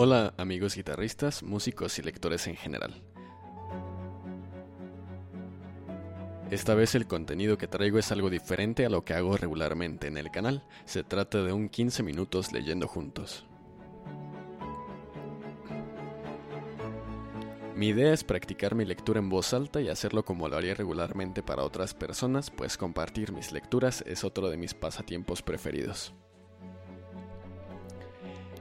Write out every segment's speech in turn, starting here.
Hola amigos guitarristas, músicos y lectores en general. Esta vez el contenido que traigo es algo diferente a lo que hago regularmente en el canal. Se trata de un 15 minutos leyendo juntos. Mi idea es practicar mi lectura en voz alta y hacerlo como lo haría regularmente para otras personas, pues compartir mis lecturas es otro de mis pasatiempos preferidos.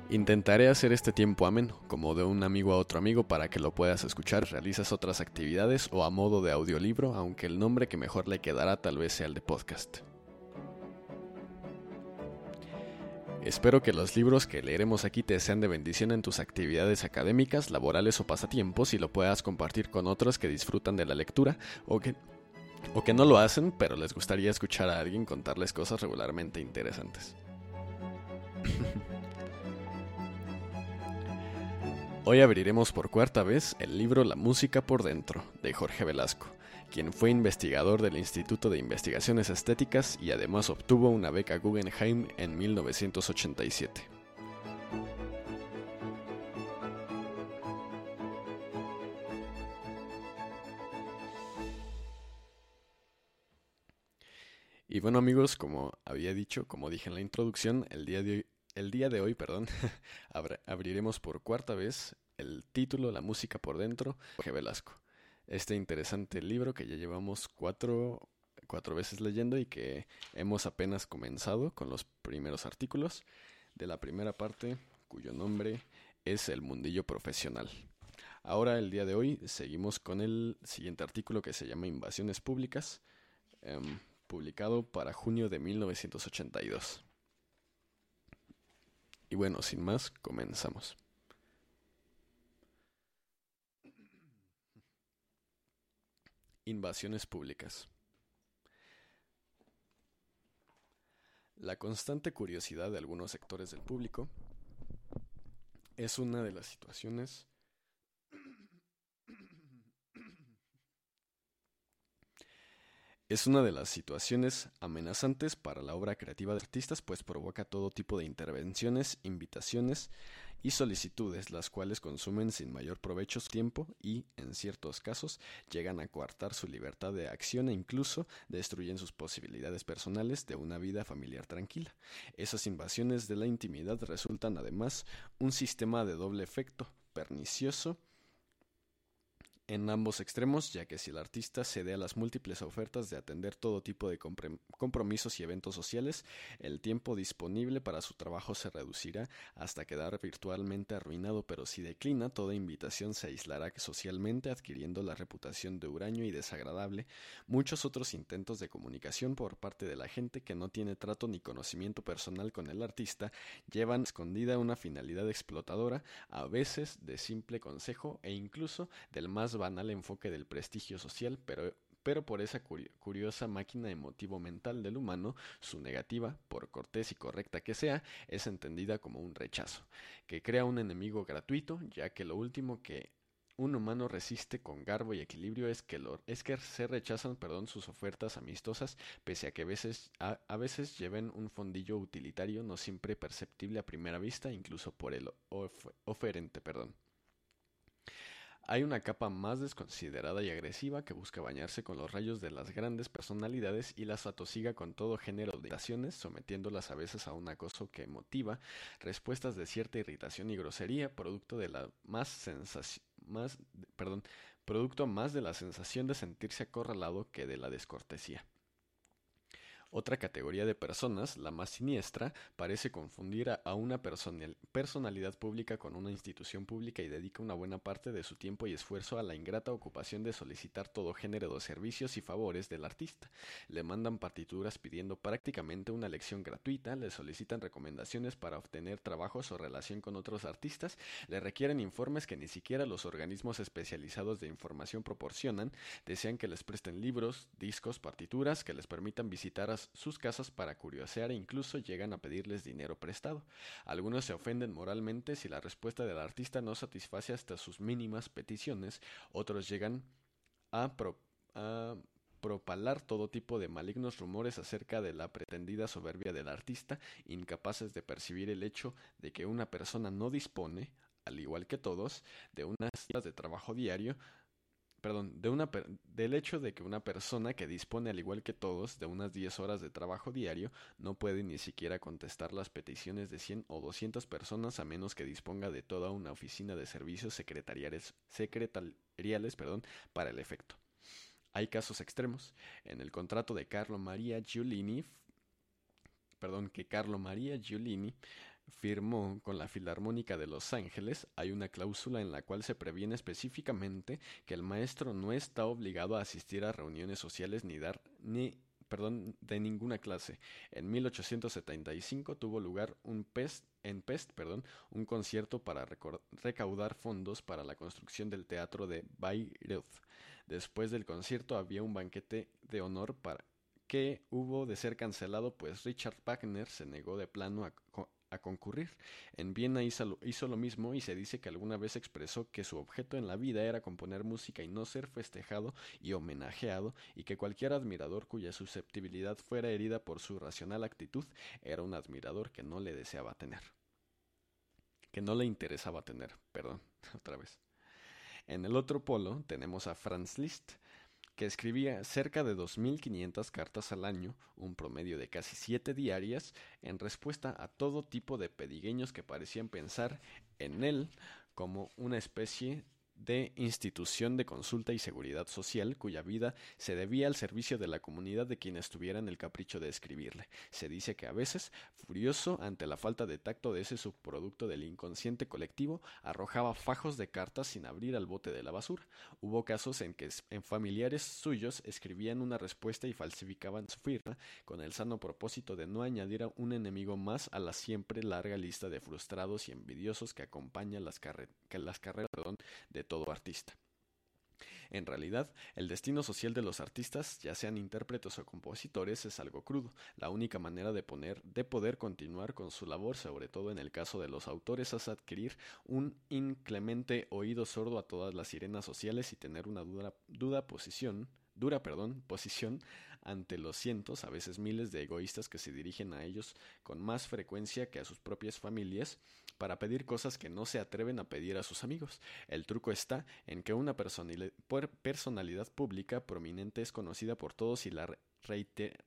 Intentaré hacer este tiempo ameno, como de un amigo a otro amigo para que lo puedas escuchar, realizas otras actividades o a modo de audiolibro, aunque el nombre que mejor le quedará tal vez sea el de podcast. Espero que los libros que leeremos aquí te sean de bendición en tus actividades académicas, laborales o pasatiempos y lo puedas compartir con otros que disfrutan de la lectura o que, o que no lo hacen, pero les gustaría escuchar a alguien contarles cosas regularmente interesantes. Hoy abriremos por cuarta vez el libro La música por dentro de Jorge Velasco quien fue investigador del Instituto de Investigaciones Estéticas y además obtuvo una beca Guggenheim en 1987. Y bueno amigos, como había dicho, como dije en la introducción, el día de hoy, el día de hoy perdón, abriremos por cuarta vez el título La música por dentro, Jorge Velasco este interesante libro que ya llevamos cuatro, cuatro veces leyendo y que hemos apenas comenzado con los primeros artículos de la primera parte, cuyo nombre es El Mundillo Profesional. Ahora, el día de hoy, seguimos con el siguiente artículo que se llama Invasiones Públicas, em, publicado para junio de 1982. Y bueno, sin más, comenzamos. Invasiones públicas. La constante curiosidad de algunos sectores del público es una de las situaciones es una de las situaciones amenazantes para la obra creativa de artistas, pues provoca todo tipo de intervenciones, invitaciones, y solicitudes, las cuales consumen sin mayor provecho su tiempo y, en ciertos casos, llegan a coartar su libertad de acción e incluso destruyen sus posibilidades personales de una vida familiar tranquila. Esas invasiones de la intimidad resultan además un sistema de doble efecto, pernicioso en ambos extremos, ya que si el artista cede a las múltiples ofertas de atender todo tipo de compromisos y eventos sociales, el tiempo disponible para su trabajo se reducirá hasta quedar virtualmente arruinado, pero si declina, toda invitación se aislará socialmente, adquiriendo la reputación de huraño y desagradable. Muchos otros intentos de comunicación por parte de la gente que no tiene trato ni conocimiento personal con el artista llevan escondida una finalidad explotadora, a veces de simple consejo e incluso del más banal enfoque del prestigio social, pero, pero por esa curiosa máquina emotivo mental del humano, su negativa, por cortés y correcta que sea, es entendida como un rechazo, que crea un enemigo gratuito, ya que lo último que un humano resiste con garbo y equilibrio es que, lo, es que se rechazan perdón, sus ofertas amistosas, pese a que veces, a veces lleven un fondillo utilitario no siempre perceptible a primera vista, incluso por el oferente. Perdón. Hay una capa más desconsiderada y agresiva que busca bañarse con los rayos de las grandes personalidades y las atosiga con todo género de irritaciones, sometiéndolas a veces a un acoso que motiva respuestas de cierta irritación y grosería, producto de la más sensación más, perdón, producto más de la sensación de sentirse acorralado que de la descortesía. Otra categoría de personas, la más siniestra, parece confundir a, una personalidad pública con una institución pública y dedica una buena parte de su tiempo y esfuerzo a la ingrata ocupación de solicitar todo género de servicios y favores del artista. Le mandan partituras pidiendo prácticamente una lección gratuita, le solicitan recomendaciones para obtener trabajos o relación con otros artistas, le requieren informes que ni siquiera los organismos especializados de información proporcionan, desean que les presten libros, discos, partituras, que les permitan visitar a sus casas para curiosear e incluso llegan a pedirles dinero prestado. Algunos se ofenden moralmente si la respuesta del artista no satisface hasta sus mínimas peticiones, otros llegan a, a propalar todo tipo de malignos rumores acerca de la pretendida soberbia del artista, incapaces de percibir el hecho de que una persona no dispone, al igual que todos, de unas días de trabajo diario, perdón, de una del hecho de que una persona que dispone al igual que todos de unas 10 horas de trabajo diario no puede ni siquiera contestar las peticiones de 100 o 200 personas a menos que disponga de toda una oficina de servicios secretariales, secretariales perdón, para el efecto. Hay casos extremos. En el contrato de Carlo Maria Giulini, perdón, que Carlo Maria Giulini firmó con la Filarmónica de Los Ángeles, hay una cláusula en la cual se previene específicamente que el maestro no está obligado a asistir a reuniones sociales ni dar ni perdón, de ninguna clase. En 1875 tuvo lugar un pest, en Pest perdón, un concierto para recaudar fondos para la construcción del teatro de Bayreuth. Después del concierto había un banquete de honor para que hubo de ser cancelado pues Richard Wagner se negó de plano a, a concurrir. En Viena hizo, lo mismo y se dice que alguna vez expresó que su objeto en la vida era componer música y no ser festejado y homenajeado y que cualquier admirador cuya susceptibilidad fuera herida por su racional actitud era un admirador que no le deseaba tener. Que no le interesaba tener, perdón, otra vez. En el otro polo tenemos a Franz Liszt, que escribía cerca de 2.500 cartas al año, un promedio de casi siete diarias, en respuesta a todo tipo de pedigueños que parecían pensar en él como una especie de institución de consulta y seguridad social cuya vida se debía al servicio de la comunidad de quienes tuvieran el capricho de escribirle. Se dice que a veces, furioso ante la falta de tacto de ese subproducto del inconsciente colectivo, arrojaba fajos de cartas sin abrir al bote de la basura. Hubo casos en que en familiares suyos escribían una respuesta y falsificaban su firma con el sano propósito de no añadir a un enemigo más a la siempre larga lista de frustrados y envidiosos que acompaña las, las carreras de todo artista. En realidad, el destino social de los artistas, ya sean intérpretes o compositores, es algo crudo. La única manera de, poner, de poder continuar con su labor, sobre todo en el caso de los autores, es adquirir un inclemente oído sordo a todas las sirenas sociales y tener una dura, posición, dura, perdón, posición ante los cientos, a veces miles de egoístas que se dirigen a ellos con más frecuencia que a sus propias familias para pedir cosas que no se atreven a pedir a sus amigos. El truco está en que una personalidad pública prominente es conocida por todos y la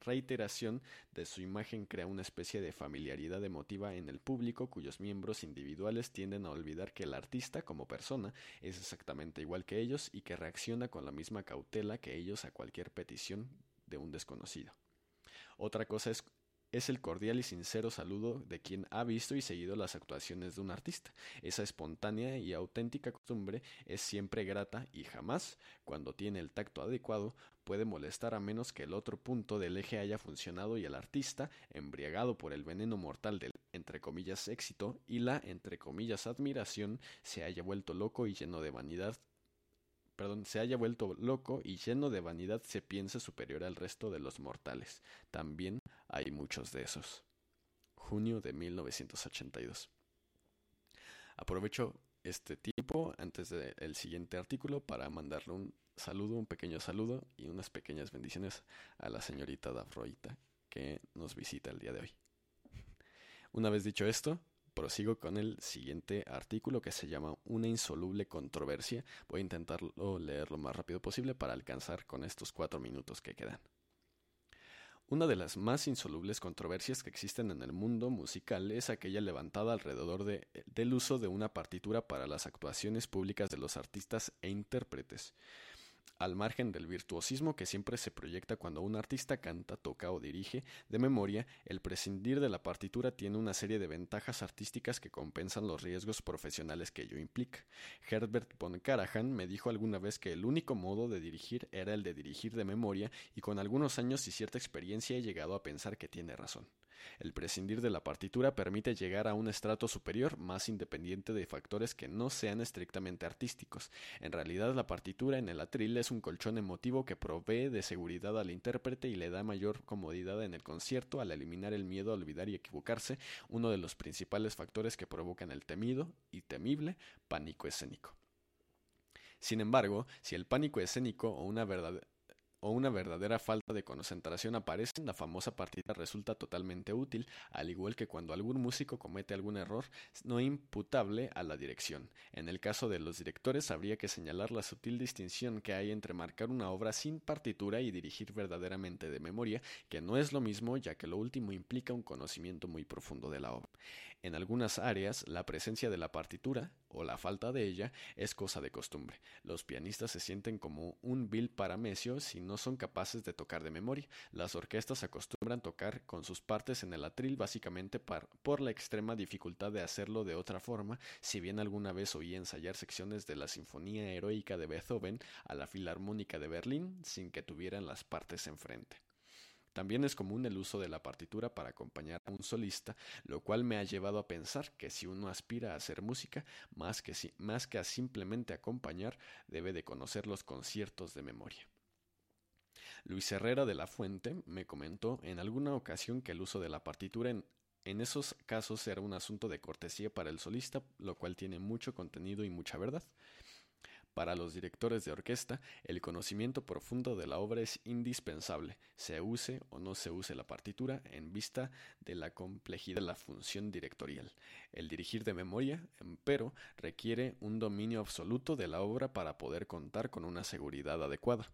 reiteración de su imagen crea una especie de familiaridad emotiva en el público cuyos miembros individuales tienden a olvidar que el artista como persona es exactamente igual que ellos y que reacciona con la misma cautela que ellos a cualquier petición de un desconocido. Otra cosa es el cordial y sincero saludo de quien ha visto y seguido las actuaciones de un artista. Esa espontánea y auténtica costumbre es siempre grata y jamás, cuando tiene el tacto adecuado, puede molestar a menos que el otro punto del eje haya funcionado y el artista, embriagado por el veneno mortal del entre comillas éxito y la entre comillas admiración, se haya vuelto loco y lleno de vanidad perdón, se haya vuelto loco y lleno de vanidad se piensa superior al resto de los mortales. También hay muchos de esos. Junio de 1982. Aprovecho este tiempo antes del siguiente artículo para mandarle un saludo, un pequeño saludo y unas pequeñas bendiciones a la señorita Dafroita que nos visita el día de hoy. Una vez dicho esto, prosigo con el siguiente artículo que se llama Una insoluble controversia. Voy a intentarlo leer lo más rápido posible para alcanzar con estos cuatro minutos que quedan. Una de las más insolubles controversias que existen en el mundo musical es aquella levantada alrededor de, del uso de una partitura para las actuaciones públicas de los artistas e intérpretes al margen del virtuosismo que siempre se proyecta cuando un artista canta, toca o dirige de memoria, el prescindir de la partitura tiene una serie de ventajas artísticas que compensan los riesgos profesionales que ello implica. Herbert von Karajan me dijo alguna vez que el único modo de dirigir era el de dirigir de memoria y con algunos años y cierta experiencia he llegado a pensar que tiene razón. El prescindir de la partitura permite llegar a un estrato superior más independiente de factores que no sean estrictamente artísticos. En realidad la partitura en el atril es un colchón emotivo que provee de seguridad al intérprete y le da mayor comodidad en el concierto al eliminar el miedo a olvidar y equivocarse, uno de los principales factores que provocan el temido y temible pánico escénico. Sin embargo, si el pánico escénico o una verdad o una verdadera falta de concentración aparecen, la famosa partida resulta totalmente útil, al igual que cuando algún músico comete algún error no imputable a la dirección. En el caso de los directores habría que señalar la sutil distinción que hay entre marcar una obra sin partitura y dirigir verdaderamente de memoria, que no es lo mismo ya que lo último implica un conocimiento muy profundo de la obra. En algunas áreas, la presencia de la partitura, o la falta de ella, es cosa de costumbre. Los pianistas se sienten como un vil paramecio si son capaces de tocar de memoria. Las orquestas acostumbran tocar con sus partes en el atril básicamente por la extrema dificultad de hacerlo de otra forma, si bien alguna vez oí ensayar secciones de la Sinfonía Heroica de Beethoven a la Filarmónica de Berlín sin que tuvieran las partes enfrente. También es común el uso de la partitura para acompañar a un solista, lo cual me ha llevado a pensar que si uno aspira a hacer música, más que, más que a simplemente acompañar, debe de conocer los conciertos de memoria. Luis Herrera de la Fuente me comentó en alguna ocasión que el uso de la partitura en, en esos casos era un asunto de cortesía para el solista, lo cual tiene mucho contenido y mucha verdad. Para los directores de orquesta, el conocimiento profundo de la obra es indispensable, se use o no se use la partitura, en vista de la complejidad de la función directorial. El dirigir de memoria, empero, requiere un dominio absoluto de la obra para poder contar con una seguridad adecuada.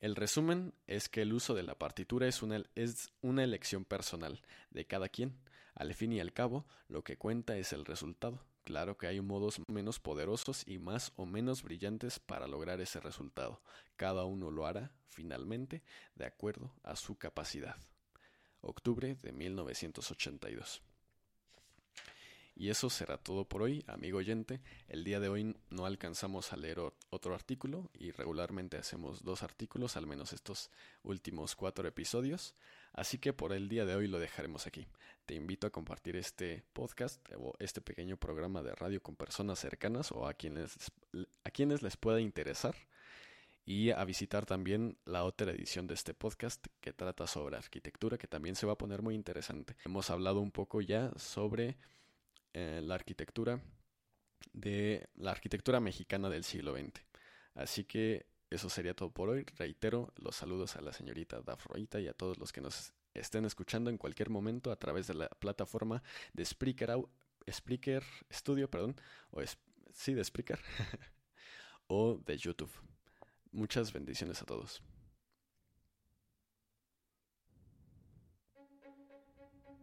El resumen es que el uso de la partitura es una, es una elección personal de cada quien. Al fin y al cabo, lo que cuenta es el resultado. Claro que hay modos menos poderosos y más o menos brillantes para lograr ese resultado. Cada uno lo hará, finalmente, de acuerdo a su capacidad. Octubre de 1982. Y eso será todo por hoy, amigo oyente. El día de hoy no alcanzamos a leer otro artículo y regularmente hacemos dos artículos, al menos estos últimos cuatro episodios. Así que por el día de hoy lo dejaremos aquí. Te invito a compartir este podcast o este pequeño programa de radio con personas cercanas o a quienes, a quienes les pueda interesar y a visitar también la otra edición de este podcast que trata sobre arquitectura, que también se va a poner muy interesante. Hemos hablado un poco ya sobre eh, la arquitectura de la arquitectura mexicana del siglo XX. Así que eso sería todo por hoy. Reitero los saludos a la señorita Dafroita y a todos los que nos estén escuchando en cualquier momento a través de la plataforma de Spreaker, Spreaker Studio, perdón, o sí, de Spreaker, o de YouTube. Muchas bendiciones a todos.